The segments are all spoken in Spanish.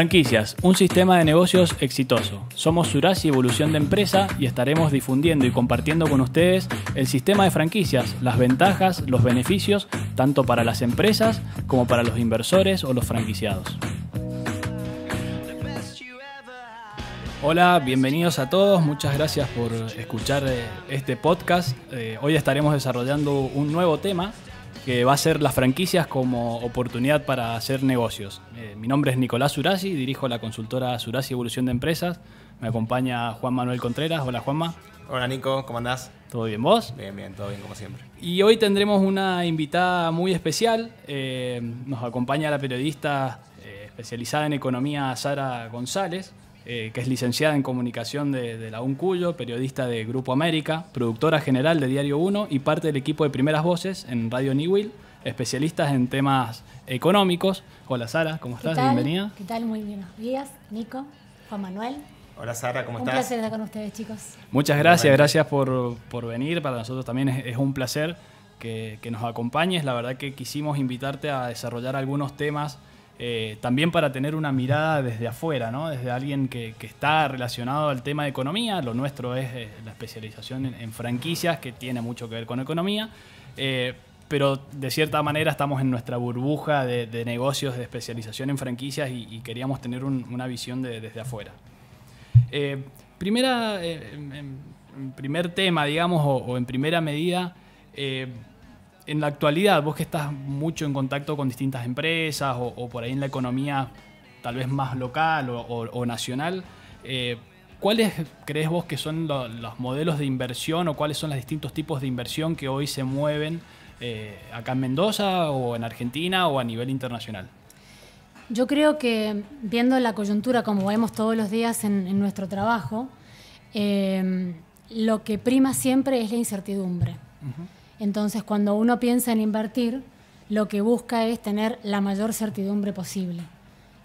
Franquicias, un sistema de negocios exitoso. Somos Surasi Evolución de Empresa y estaremos difundiendo y compartiendo con ustedes el sistema de franquicias, las ventajas, los beneficios, tanto para las empresas como para los inversores o los franquiciados. Hola, bienvenidos a todos, muchas gracias por escuchar eh, este podcast. Eh, hoy estaremos desarrollando un nuevo tema que va a ser las franquicias como oportunidad para hacer negocios. Eh, mi nombre es Nicolás Surasi, dirijo la consultora Surasi Evolución de Empresas. Me acompaña Juan Manuel Contreras. Hola Juanma. Hola Nico, ¿cómo andás? ¿Todo bien vos? Bien, bien, todo bien como siempre. Y hoy tendremos una invitada muy especial. Eh, nos acompaña la periodista eh, especializada en economía Sara González. Que es licenciada en comunicación de, de, la UNCUYO, periodista de Grupo América, productora general de Diario 1 y parte del equipo de Primeras Voces en Radio Newell, especialistas en temas económicos. Hola Sara, ¿cómo estás? Bienvenida. ¿Qué tal? Muy buenos días, Nico, Juan Manuel. Hola Sara, ¿cómo un estás? Un placer estar con ustedes, chicos. Muchas gracias, gracias por, por venir. Para nosotros también es, es un placer que, que, nos acompañes. La verdad que quisimos invitarte a desarrollar algunos temas eh, también para tener una mirada desde afuera, ¿no? desde alguien que, está relacionado al tema de economía. Lo nuestro es eh, la especialización en, franquicias, que tiene mucho que ver con economía. Eh, pero de cierta manera estamos en nuestra burbuja de, negocios de especialización en franquicias y, queríamos tener un, una visión de, desde afuera. Primera, primer tema, digamos, o, en primera medida, en la actualidad, vos que estás mucho en contacto con distintas empresas o, o por ahí en la economía tal vez más local o, o, o nacional, eh, ¿cuáles crees vos que son lo, los modelos de inversión o cuáles son los distintos tipos de inversión que hoy se mueven eh, acá en Mendoza o en Argentina o a nivel internacional? Yo creo que viendo la coyuntura como vemos todos los días en, en nuestro trabajo, eh, lo que prima siempre es la incertidumbre. Uh -huh. Entonces, cuando uno piensa en invertir, lo que busca es tener la mayor certidumbre posible.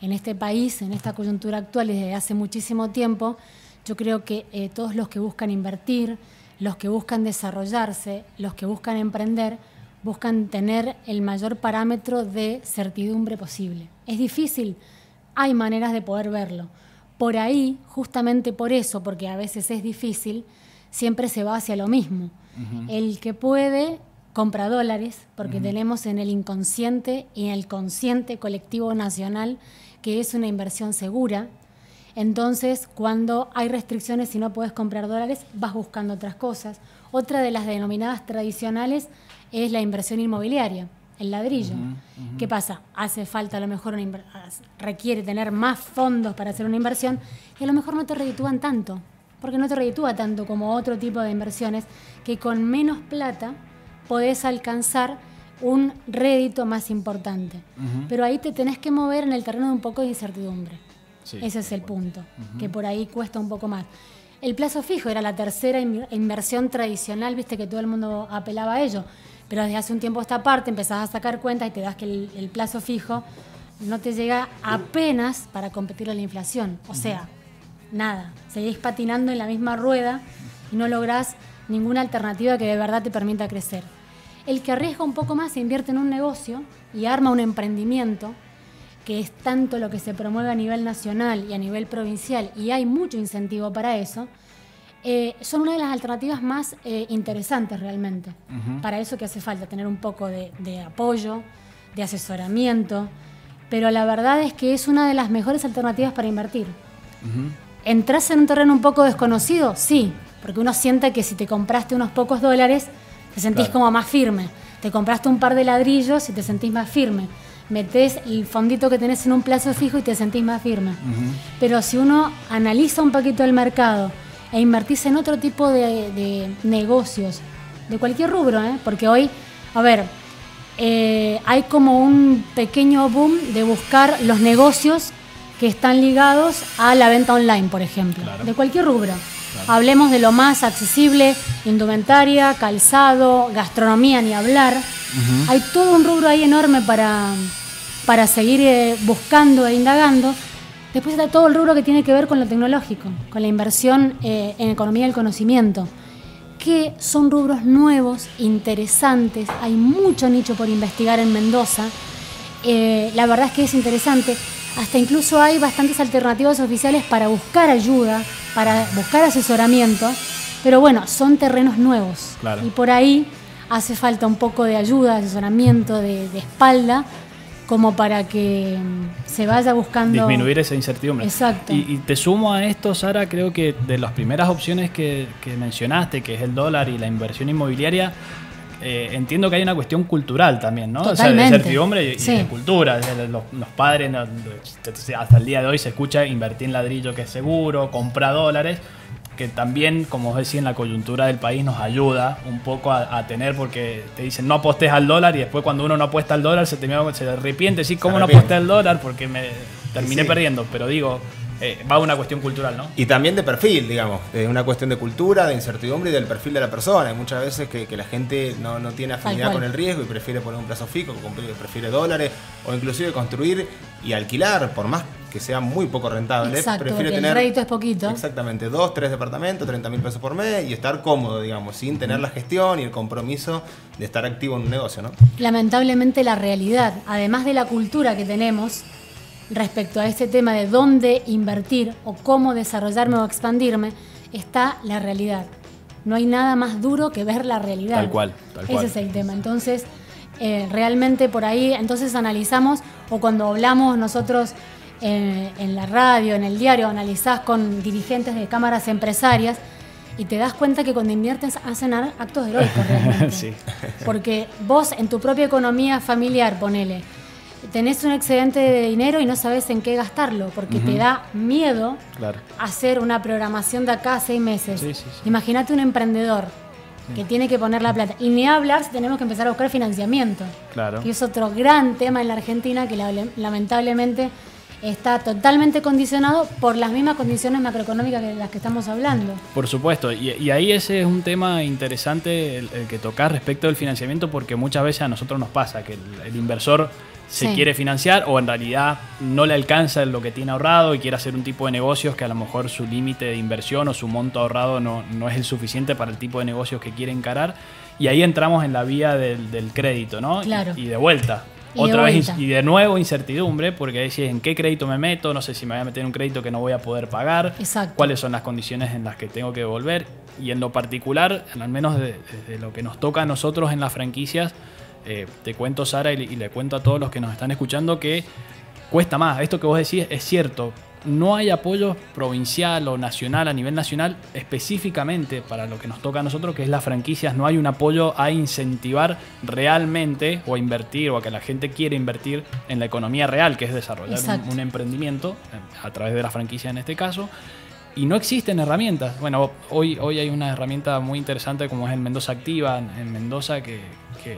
En este país, en esta coyuntura actual, desde hace muchísimo tiempo, yo creo que eh, todos los que buscan invertir, los que buscan desarrollarse, los que buscan emprender, buscan tener el mayor parámetro de certidumbre posible. Es difícil, hay maneras de poder verlo. Por ahí, justamente por eso, porque a veces es difícil, siempre se va hacia lo mismo. Uh -huh. El que puede compra dólares, porque uh -huh. tenemos en el inconsciente y en el consciente colectivo nacional que es una inversión segura. Entonces, cuando hay restricciones y no puedes comprar dólares, vas buscando otras cosas. Otra de las denominadas tradicionales es la inversión inmobiliaria, el ladrillo. Uh -huh. ¿Qué pasa? Hace falta a lo mejor, una requiere tener más fondos para hacer una inversión y a lo mejor no te reditúan tanto porque no te reditúa tanto como otro tipo de inversiones, que con menos plata podés alcanzar un rédito más importante. Uh -huh. Pero ahí te tenés que mover en el terreno de un poco de incertidumbre. Sí, Ese es el punto, uh -huh. que por ahí cuesta un poco más. El plazo fijo era la tercera inversión tradicional, viste que todo el mundo apelaba a ello, pero desde hace un tiempo a esta parte empezás a sacar cuentas y te das que el, el plazo fijo no te llega apenas para competir a la inflación. O sea, nada, seguís patinando en la misma rueda y no lográs ninguna alternativa que de verdad te permita crecer. El que arriesga un poco más se invierte en un negocio y arma un emprendimiento, que es tanto lo que se promueve a nivel nacional y a nivel provincial, y hay mucho incentivo para eso, eh, son una de las alternativas más eh, interesantes realmente. Uh -huh. Para eso que hace falta tener un poco de, de apoyo, de asesoramiento, pero la verdad es que es una de las mejores alternativas para invertir. Uh -huh. ¿Entras en un terreno un poco desconocido? Sí, porque uno siente que si te compraste unos pocos dólares, te sentís claro. como más firme. Te compraste un par de ladrillos y te sentís más firme. Metés el fondito que tenés en un plazo fijo y te sentís más firme. Uh -huh. Pero si uno analiza un poquito el mercado e invertís en otro tipo de, de negocios, de cualquier rubro, ¿eh? porque hoy, a ver, eh, hay como un pequeño boom de buscar los negocios que están ligados a la venta online, por ejemplo, claro. de cualquier rubro. Claro. Hablemos de lo más accesible, indumentaria, calzado, gastronomía, ni hablar. Uh -huh. Hay todo un rubro ahí enorme para, para seguir eh, buscando e indagando. Después está todo el rubro que tiene que ver con lo tecnológico, con la inversión eh, en economía del conocimiento, que son rubros nuevos, interesantes, hay mucho nicho por investigar en Mendoza. Eh, la verdad es que es interesante hasta incluso hay bastantes alternativas oficiales para buscar ayuda, para buscar asesoramiento, pero bueno, son terrenos nuevos. Claro. Y por ahí hace falta un poco de ayuda, asesoramiento, de, de espalda, como para que mm, se vaya buscando... Disminuir esa incertidumbre. Exacto. Y, y te sumo a esto, Sara, creo que de las primeras opciones que, que mencionaste, que es el dólar y la inversión inmobiliaria, eh, entiendo que hay una cuestión cultural también, ¿no? O sea, de Totalmente. incertidumbre y, y Sí. de cultura. Los, los padres, no, hasta el día de hoy se escucha invertir en ladrillo que es seguro, comprar dólares, que también, como os decía, en la coyuntura del país nos ayuda un poco a, a tener, porque te dicen no apostes al dólar y después cuando uno no apuesta al dólar se, termina- se arrepiente, sí, ¿cómo no arrepiente. aposté al dólar? Porque me terminé Sí. perdiendo, pero digo, eh, va a una cuestión cultural, ¿no? Y también de perfil, digamos. Es una cuestión de cultura, de incertidumbre y del perfil de la persona. Hay muchas veces que, que la gente no, no tiene afinidad con el riesgo y prefiere poner un plazo fijo, prefiere dólares o inclusive construir y alquilar, por más que sea muy poco rentable. Exacto, prefiere porque el tener rédito es poquito. Exactamente, dos, tres departamentos, 30 mil pesos por mes y estar cómodo, digamos, sin tener la gestión y el compromiso de estar activo en un negocio, ¿no? lamentablemente la realidad, además de la cultura que tenemos respecto a este tema de dónde invertir o cómo desarrollarme o expandirme, está la realidad. No hay nada más duro que ver la realidad. Tal cual, tal Ese cual. es el tema. Entonces, eh, realmente por ahí, entonces analizamos, o cuando hablamos nosotros eh, en la radio, en el diario, analizás con dirigentes de cámaras empresarias y te das cuenta que cuando inviertes hacen actos heroicos realmente. Sí. Porque vos en tu propia economía familiar, ponele, tenés un excedente de dinero y no sabes en qué gastarlo, porque te da miedo Claro. hacer una programación de acá a seis meses. Sí, sí, sí. Imagínate un emprendedor que tiene que poner la plata. Y ni hablar si tenemos que empezar a buscar financiamiento. Claro. Que es otro gran tema en la Argentina que la- lamentablemente está totalmente condicionado por las mismas condiciones macroeconómicas de las que estamos hablando. Por supuesto, y, y ahí ese es un tema interesante el, el que tocar respecto del financiamiento, porque muchas veces a nosotros nos pasa que el, el inversor se Sí. quiere financiar o en realidad no le alcanza lo que tiene ahorrado y quiere hacer un tipo de negocios que a lo mejor su límite de inversión o su monto ahorrado no, no es el suficiente para el tipo de negocios que quiere encarar. Y ahí entramos en la vía del, del crédito, ¿no? Y- Claro. Y, de vuelta. Y de Otra vez, vuelta. y de nuevo incertidumbre, porque decís en qué crédito me meto, no sé si me voy a meter en un crédito que no voy a poder pagar, Exacto. cuáles son las condiciones en las que tengo que devolver. Y en lo particular, al menos de, de lo que nos toca a nosotros en las franquicias, eh, te cuento, Sara, y, le- y le cuento a todos los que nos están escuchando que cuesta más. Esto que vos decís es cierto. No hay apoyo provincial o nacional a nivel nacional específicamente para lo que nos toca a nosotros, que es las franquicias. No hay un apoyo a incentivar realmente o a invertir o a que la gente quiera invertir en la economía real, que es desarrollar un, emprendimiento eh, a través de la franquicia en este caso. Y no existen herramientas. Bueno, hoy, hoy hay una herramienta muy interesante como es el Mendoza Activa en, en Mendoza que, que,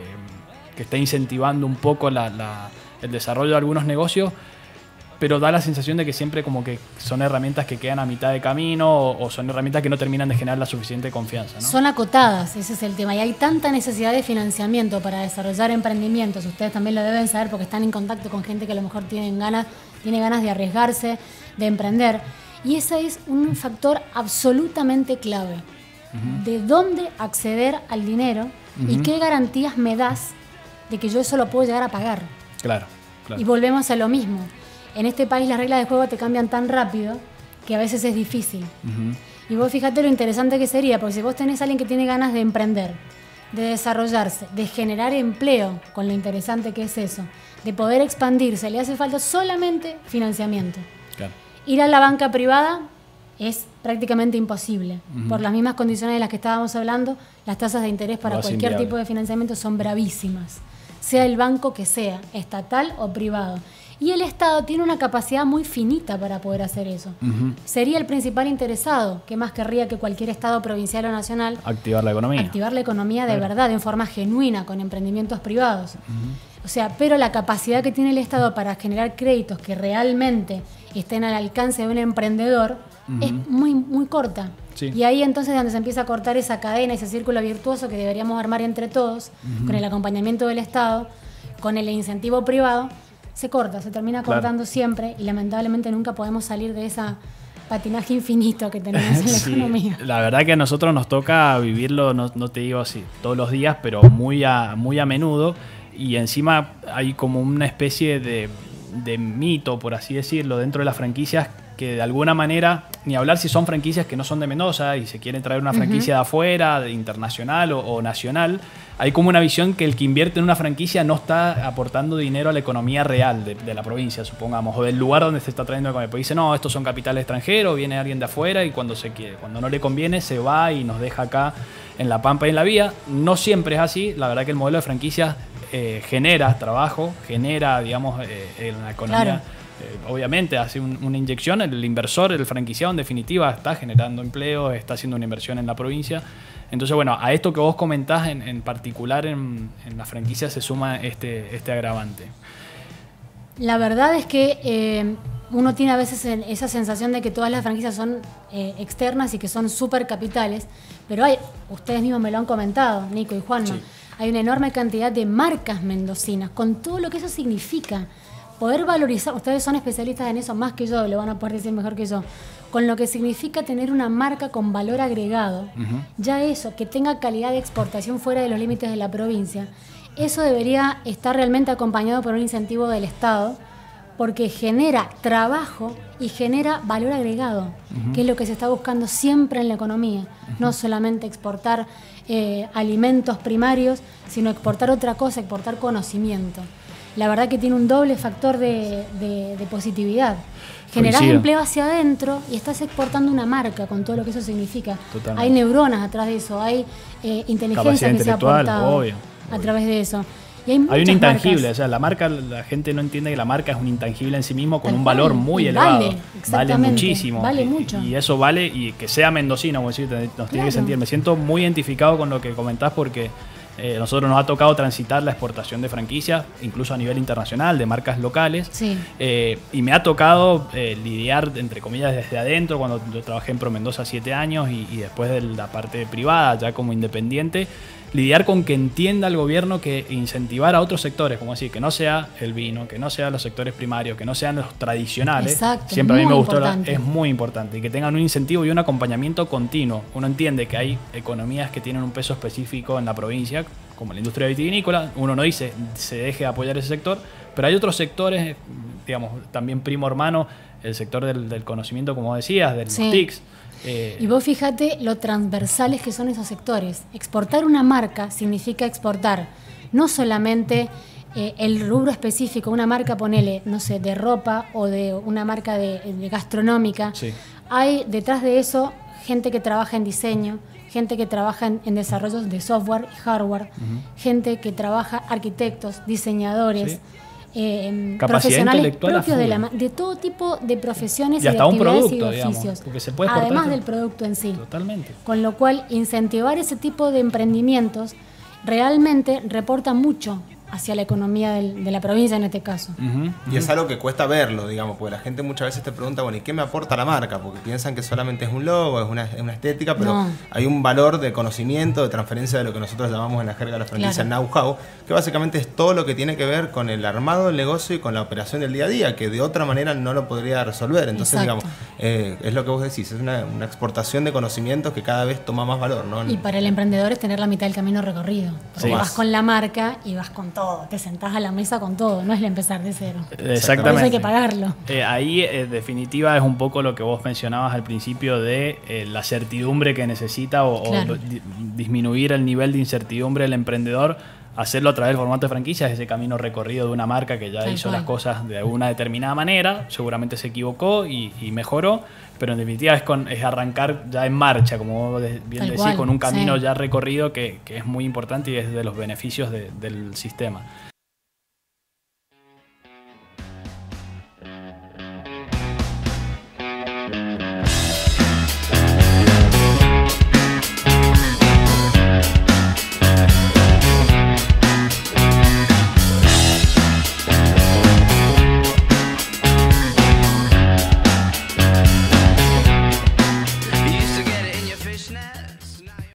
que está incentivando un poco la- la- el desarrollo de algunos negocios, pero da la sensación de que siempre como que son herramientas que quedan a mitad de camino o, o son herramientas que no terminan de generar la suficiente confianza. ¿no? Son acotadas, ese es el tema. Y hay tanta necesidad de financiamiento para desarrollar emprendimientos. Ustedes también lo deben saber porque están en contacto con gente que a lo mejor tienen ganas, tiene ganas de arriesgarse, de emprender. Y ese es un factor absolutamente clave. De dónde acceder al dinero y qué garantías me das de que yo eso lo puedo llegar a pagar. Claro, claro. Y volvemos a lo mismo. En este país las reglas de juego te cambian tan rápido que a veces es difícil. Y vos fíjate lo interesante que sería, porque si vos tenés a alguien que tiene ganas de emprender, de desarrollarse, de generar empleo, con lo interesante que es eso, de poder expandirse, le hace falta solamente financiamiento. Claro. Ir a la banca privada es prácticamente imposible. Por las mismas condiciones de las que estábamos hablando, las tasas de interés para cualquier inviable. tipo de financiamiento son bravísimas, sea el banco que sea, estatal o privado. Y el Estado tiene una capacidad muy finita para poder hacer eso. Sería el principal interesado, que más querría que cualquier Estado provincial o nacional Activar la economía. activar la economía de verdad, en forma genuina, con emprendimientos privados. O sea, pero la capacidad que tiene el Estado para generar créditos que realmente estén al alcance de un emprendedor es muy, muy corta. Sí. Y ahí entonces es donde se empieza a cortar esa cadena, ese círculo virtuoso que deberíamos armar entre todos, con el acompañamiento del Estado, con el incentivo privado, se corta, se termina Claro. cortando siempre y lamentablemente nunca podemos salir de ese patinaje infinito que tenemos en la Sí, economía. la verdad que a nosotros nos toca vivirlo, no, no te digo así todos los días, pero muy a, muy a menudo. Y encima hay como una especie de, de mito, por así decirlo, dentro de las franquicias que de alguna manera, ni hablar si son franquicias que no son de Mendoza y se quiere traer una franquicia de afuera, de internacional o, nacional, hay como una visión que el que invierte en una franquicia no está aportando dinero a la economía real de, la provincia, supongamos, o del lugar donde se está trayendo Pues dice, no, estos son capitales extranjeros, viene alguien de afuera y cuando, se quiere, cuando no le conviene se va y nos deja acá en la pampa y en la vía. No siempre es así, la verdad que el modelo de franquicias eh, genera trabajo, genera, digamos, eh, en la economía. Obviamente hace una inyección, el inversor, el franquiciado en definitiva está generando empleo, está haciendo una inversión en la provincia. Entonces, bueno, a esto que vos comentás en, particular en, la franquicia se suma este, este agravante. La verdad es que eh, uno tiene a veces esa sensación de que todas las franquicias son eh, externas y que son súper capitales, pero hay, ustedes mismos me lo han comentado, Nico y Juanma, hay una enorme cantidad de marcas mendocinas, con todo lo que eso significa poder valorizar, ustedes son especialistas en eso más que yo, lo van a poder decir mejor que yo, con lo que significa tener una marca con valor agregado, ya eso, que tenga calidad de exportación fuera de los límites de la provincia, eso debería estar realmente acompañado por un incentivo del Estado, porque genera trabajo y genera valor agregado, que es lo que se está buscando siempre en la economía, no solamente exportar eh, alimentos primarios, sino exportar otra cosa, exportar conocimiento la verdad que tiene un doble factor de, positividad. Generás empleo hacia adentro y estás exportando una marca con todo lo que eso significa. Hay neuronas atrás de eso, hay eh, inteligencia que se ha aportado a través de eso. hay, un intangible, o sea, la marca, la gente no entiende que la marca es un intangible en sí mismo con un valor muy elevado. Vale, muchísimo. Vale mucho. Y, eso vale, y que sea mendocino, como decir, nos tiene que sentir. Me siento muy identificado con lo que comentás porque eh, nosotros nos ha tocado transitar la exportación de franquicias, incluso a nivel internacional, de marcas locales. Eh, y me ha tocado eh, lidiar, entre comillas, desde adentro, cuando yo trabajé en Pro Mendoza siete años y, y después de la parte privada, ya como independiente lidiar con que entienda el gobierno que incentivar a otros sectores, como decir, que no sea el vino, que no sean los sectores primarios, que no sean los tradicionales, siempre a mí me gustó, es muy importante, y que tengan un incentivo y un acompañamiento continuo. Uno entiende que hay economías que tienen un peso específico en la provincia, como la industria vitivinícola, uno no dice se deje de apoyar ese sector, pero hay otros sectores, digamos, también primo hermano, el sector del, conocimiento, como decías, del TICS, eh, y vos fíjate lo transversales que son esos sectores. Exportar una marca significa exportar no solamente eh, el rubro específico, una marca, ponele, no sé, de ropa o de una marca de, gastronómica. Hay detrás de eso gente que trabaja en diseño, gente que trabaja en, desarrollos de software y hardware, gente que trabaja arquitectos, diseñadores. Eh, profesionales propios de, la, de, todo tipo de profesiones y, hasta un producto, y oficios, además del producto en sí. Totalmente. Con lo cual, incentivar ese tipo de emprendimientos realmente reporta mucho hacia la economía de la provincia en este caso. Y es algo que cuesta verlo, digamos, porque la gente muchas veces te pregunta, bueno, ¿y qué me aporta la marca? Porque piensan que solamente es un logo, es una, estética, pero hay un valor de conocimiento, de transferencia de lo que nosotros llamamos en la jerga de la franquicia know-how, que básicamente es todo lo que tiene que ver con el armado del negocio y con la operación del día a día, que de otra manera no lo podría resolver. Entonces, digamos, eh, es lo que vos decís, es una, exportación de conocimientos que cada vez toma más valor. ¿no? Y para el emprendedor es tener la mitad del camino recorrido, porque vas con la marca y vas con todo, te sentás a la mesa con todo, no es el empezar de cero. Exactamente. hay que pagarlo. Eh, ahí, en eh, definitiva, es un poco lo que vos mencionabas al principio de eh, la certidumbre que necesita o, disminuir el nivel de incertidumbre del emprendedor hacerlo a través del formato de franquicias, ese camino recorrido de una marca que ya hizo las cosas de una determinada manera, seguramente se equivocó y, mejoró, pero en definitiva es, con, es arrancar ya en marcha, como bien decís, con un camino ya recorrido que, es muy importante y es de los beneficios del sistema.